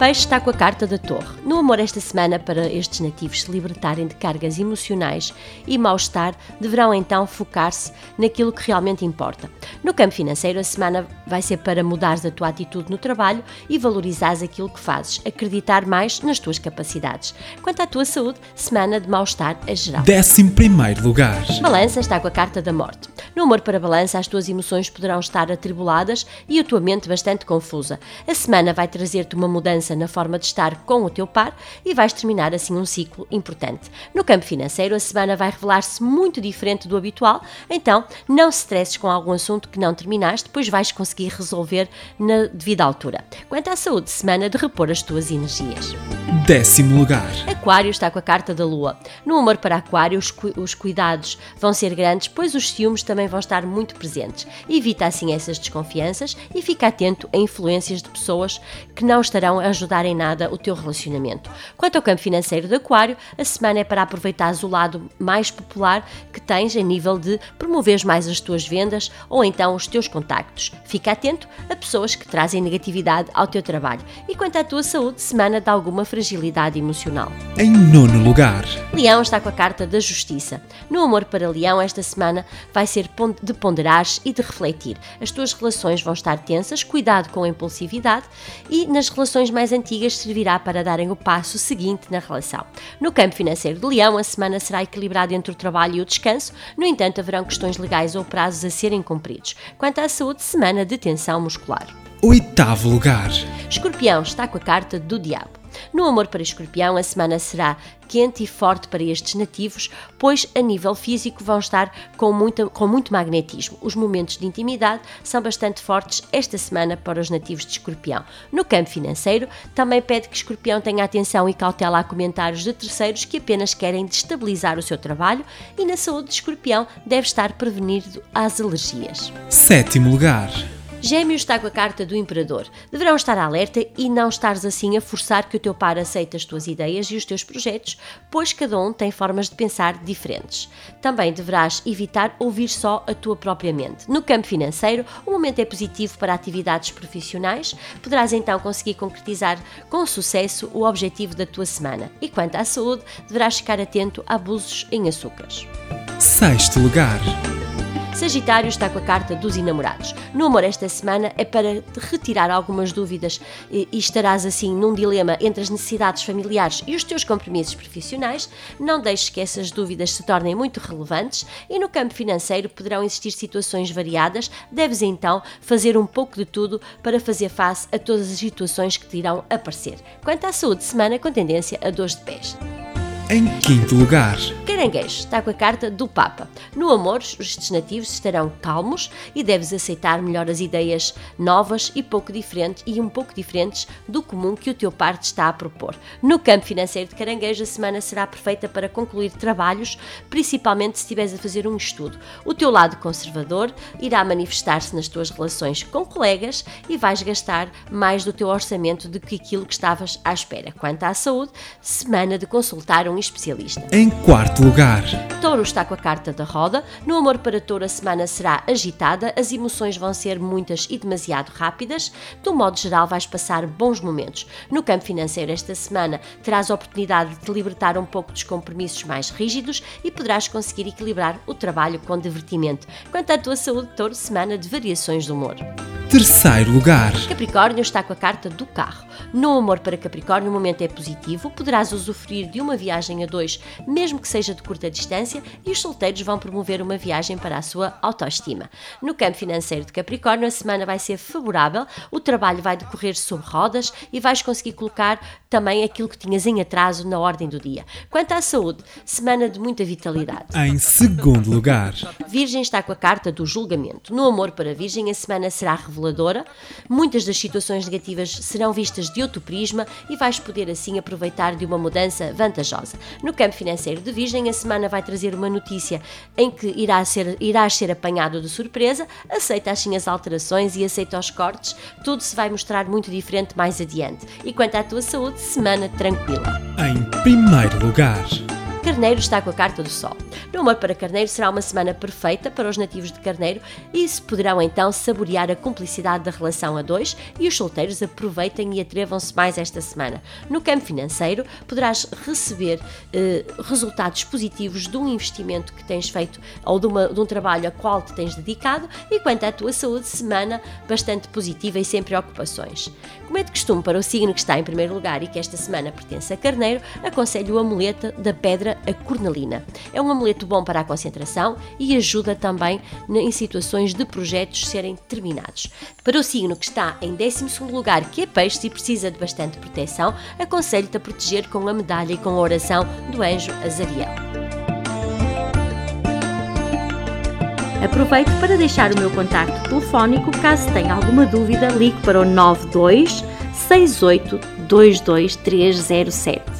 Peixe está com a carta da Torre. No amor esta semana, para estes nativos se libertarem de cargas emocionais e mal-estar, deverão então focar-se naquilo que realmente importa. No campo financeiro, a semana vai ser para mudares a tua atitude no trabalho e valorizares aquilo que fazes, acreditar mais nas tuas capacidades. Quanto à tua saúde, semana de mal-estar a geral. 11 lugar. Balança está com a carta da morte. No amor para balança, as tuas emoções poderão estar atribuladas e a tua mente bastante confusa. A semana vai trazer-te uma mudança na forma de estar com o teu par e vais terminar assim um ciclo importante. No campo financeiro, a semana vai revelar-se muito diferente do habitual, então não se stresses com algum assunto que não terminaste, pois vais conseguir resolver na devida altura. Quanto à saúde, semana de repor as tuas energias. Décimo lugar. Aquário está com a carta da Lua. No amor para Aquário, os, cu os cuidados vão ser grandes, pois os ciúmes também vão estar muito presentes. Evita assim essas desconfianças e fica atento a influências de pessoas que não estarão a ajudar em nada o teu relacionamento. Quanto ao campo financeiro de Aquário, a semana é para aproveitar o lado mais popular que tens a nível de promover mais as tuas vendas ou então os teus contactos. Fica atento a pessoas que trazem negatividade ao teu trabalho. E quanto à tua saúde, semana de alguma fragilidade emocional. Em nono lugar. Leão está com a carta da justiça. No amor para Leão, esta semana vai ser de ponderares e de refletir. As tuas relações vão estar tensas, cuidado com a impulsividade e nas relações mais mais antigas servirá para darem o passo seguinte na relação. No campo financeiro de Leão, a semana será equilibrada entre o trabalho e o descanso, no entanto, haverão questões legais ou prazos a serem cumpridos. Quanto à saúde, semana de tensão muscular. Oitavo lugar. Escorpião está com a carta do Diabo. No amor para escorpião, a semana será quente e forte para estes nativos, pois a nível físico vão estar com, muita, com muito magnetismo. Os momentos de intimidade são bastante fortes esta semana para os nativos de escorpião. No campo financeiro, também pede que escorpião tenha atenção e cautela a comentários de terceiros que apenas querem destabilizar o seu trabalho e na saúde de escorpião deve estar prevenido às alergias. Sétimo lugar. Gêmeos está com a carta do Imperador. Deverão estar alerta e não estares assim a forçar que o teu par aceite as tuas ideias e os teus projetos, pois cada um tem formas de pensar diferentes. Também deverás evitar ouvir só a tua própria mente. No campo financeiro, o momento é positivo para atividades profissionais, poderás então conseguir concretizar com sucesso o objetivo da tua semana. E quanto à saúde, deverás ficar atento a abusos em açúcares. Sexto lugar. Sagitário está com a carta dos enamorados. No amor esta semana é para retirar algumas dúvidas e estarás assim num dilema entre as necessidades familiares e os teus compromissos profissionais. Não deixes que essas dúvidas se tornem muito relevantes e no campo financeiro poderão existir situações variadas. Deves então fazer um pouco de tudo para fazer face a todas as situações que te irão aparecer. Quanto à saúde, semana com tendência a dores de pés. Em quinto lugar, Caranguejo está com a carta do Papa. No amor, os destinativos estarão calmos e deves aceitar melhor as ideias novas e pouco diferentes e um pouco diferentes do comum que o teu par te está a propor. No campo financeiro de Caranguejo, a semana será perfeita para concluir trabalhos, principalmente se estiveres a fazer um estudo. O teu lado conservador irá manifestar-se nas tuas relações com colegas e vais gastar mais do teu orçamento do que aquilo que estavas à espera. Quanto à saúde, semana de consultar um especialista. Em quarto lugar, Touro está com a carta da roda. No amor para Touro, a semana será agitada, as emoções vão ser muitas e demasiado rápidas. Do modo geral, vais passar bons momentos. No campo financeiro, esta semana terás a oportunidade de te libertar um pouco dos compromissos mais rígidos e poderás conseguir equilibrar o trabalho com divertimento. Quanto à tua saúde, Touro, semana de variações de humor. Terceiro lugar, Capricórnio está com a carta do carro. No amor para Capricórnio, o momento é positivo, poderás usufruir de uma viagem a dois, mesmo que seja de curta distância, e os solteiros vão promover uma viagem para a sua autoestima. No campo financeiro de Capricórnio, a semana vai ser favorável, o trabalho vai decorrer sob rodas e vais conseguir colocar também aquilo que tinhas em atraso na ordem do dia. Quanto à saúde, semana de muita vitalidade. Em segundo lugar, Virgem está com a carta do julgamento. No amor para Virgem, a semana será reveladora. Muitas das situações negativas serão vistas de outro prisma e vais poder assim aproveitar de uma mudança vantajosa. No campo financeiro de Virgem, a semana vai trazer uma notícia em que irá ser, irás ser apanhado de surpresa. Aceita assim as alterações e aceita os cortes. Tudo se vai mostrar muito diferente mais adiante. E quanto à tua saúde, semana tranquila. em primeiro lugar, Carneiro está com a carta do Sol. No amor para Carneiro será uma semana perfeita para os nativos de Carneiro e se poderão então saborear a cumplicidade da relação a dois e os solteiros aproveitem e atrevam-se mais esta semana. No campo financeiro poderás receber eh, resultados positivos de um investimento que tens feito ou de, uma- de um trabalho a qual te tens dedicado e quanto à tua saúde, semana bastante positiva e sem preocupações. Como é de costume para o signo que está em primeiro lugar e que esta semana pertence a Carneiro, aconselho o amuleto da pedra a cornalina. É um amuleto bom para a concentração e ajuda também em situações de projetos serem terminados. Para o signo que está em 12º lugar, que é peixe e precisa de bastante proteção, aconselho-te a proteger com a medalha e com a oração do anjo Azariel. Aproveito para deixar o meu contacto telefónico caso tenha alguma dúvida, ligue para o 92 68 22307.